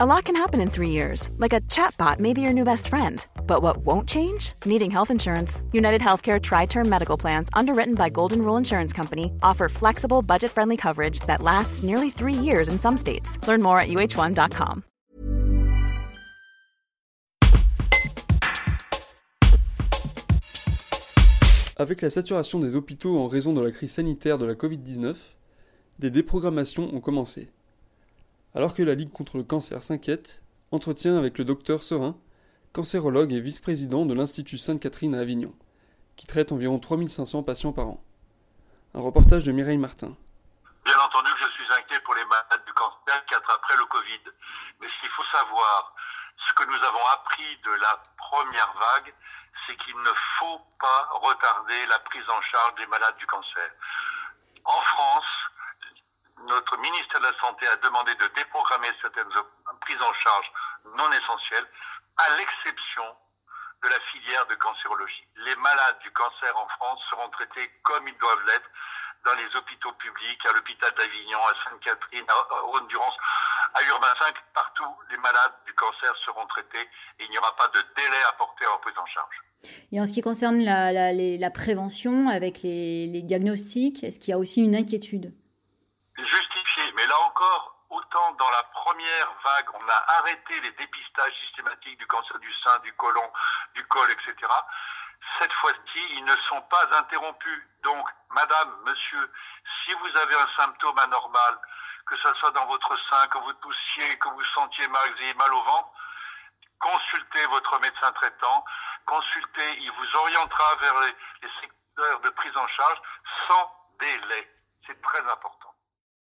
A lot can happen in three years, like a chatbot may be your new best friend. But what won't change? Needing health insurance. United Healthcare Tri Term Medical Plans, underwritten by Golden Rule Insurance Company, offer flexible, budget friendly coverage that lasts nearly three years in some states. Learn more at uh1.com. Avec la saturation des hôpitaux en raison de la crise sanitaire de la Covid-19, des déprogrammations ont commencé. Alors que la Ligue contre le cancer s'inquiète, entretien avec le docteur Serin, cancérologue et vice-président de l'Institut Sainte-Catherine à Avignon, qui traite environ 3500 patients par an. Un reportage de Mireille Martin. Bien entendu que je suis inquiet pour les malades du cancer qui attraperaient le Covid. Mais ce qu'il faut savoir, ce que nous avons appris de la première vague, c'est qu'il ne faut pas retarder la prise en charge des malades du cancer. En France, notre ministère de la Santé a demandé de déprogrammer certaines prises en charge non essentielles, à l'exception de la filière de cancérologie. Les malades du cancer en France seront traités comme ils doivent l'être dans les hôpitaux publics, à l'hôpital d'Avignon, à Sainte-Catherine, à Rhône-Durance, à Urbain 5, partout, les malades du cancer seront traités et il n'y aura pas de délai à porter en prise en charge. Et en ce qui concerne la, prévention avec les, diagnostics, est-ce qu'il y a aussi une inquiétude? Encore, autant dans la première vague, on a arrêté les dépistages systématiques du cancer du sein, du côlon, du col, etc. Cette fois-ci, ils ne sont pas interrompus. Donc, madame, monsieur, si vous avez un symptôme anormal, que ce soit dans votre sein, que vous toussiez, que vous sentiez mal, mal au ventre, consultez votre médecin traitant, consultez, il vous orientera vers les secteurs de prise en charge sans délai. C'est très important.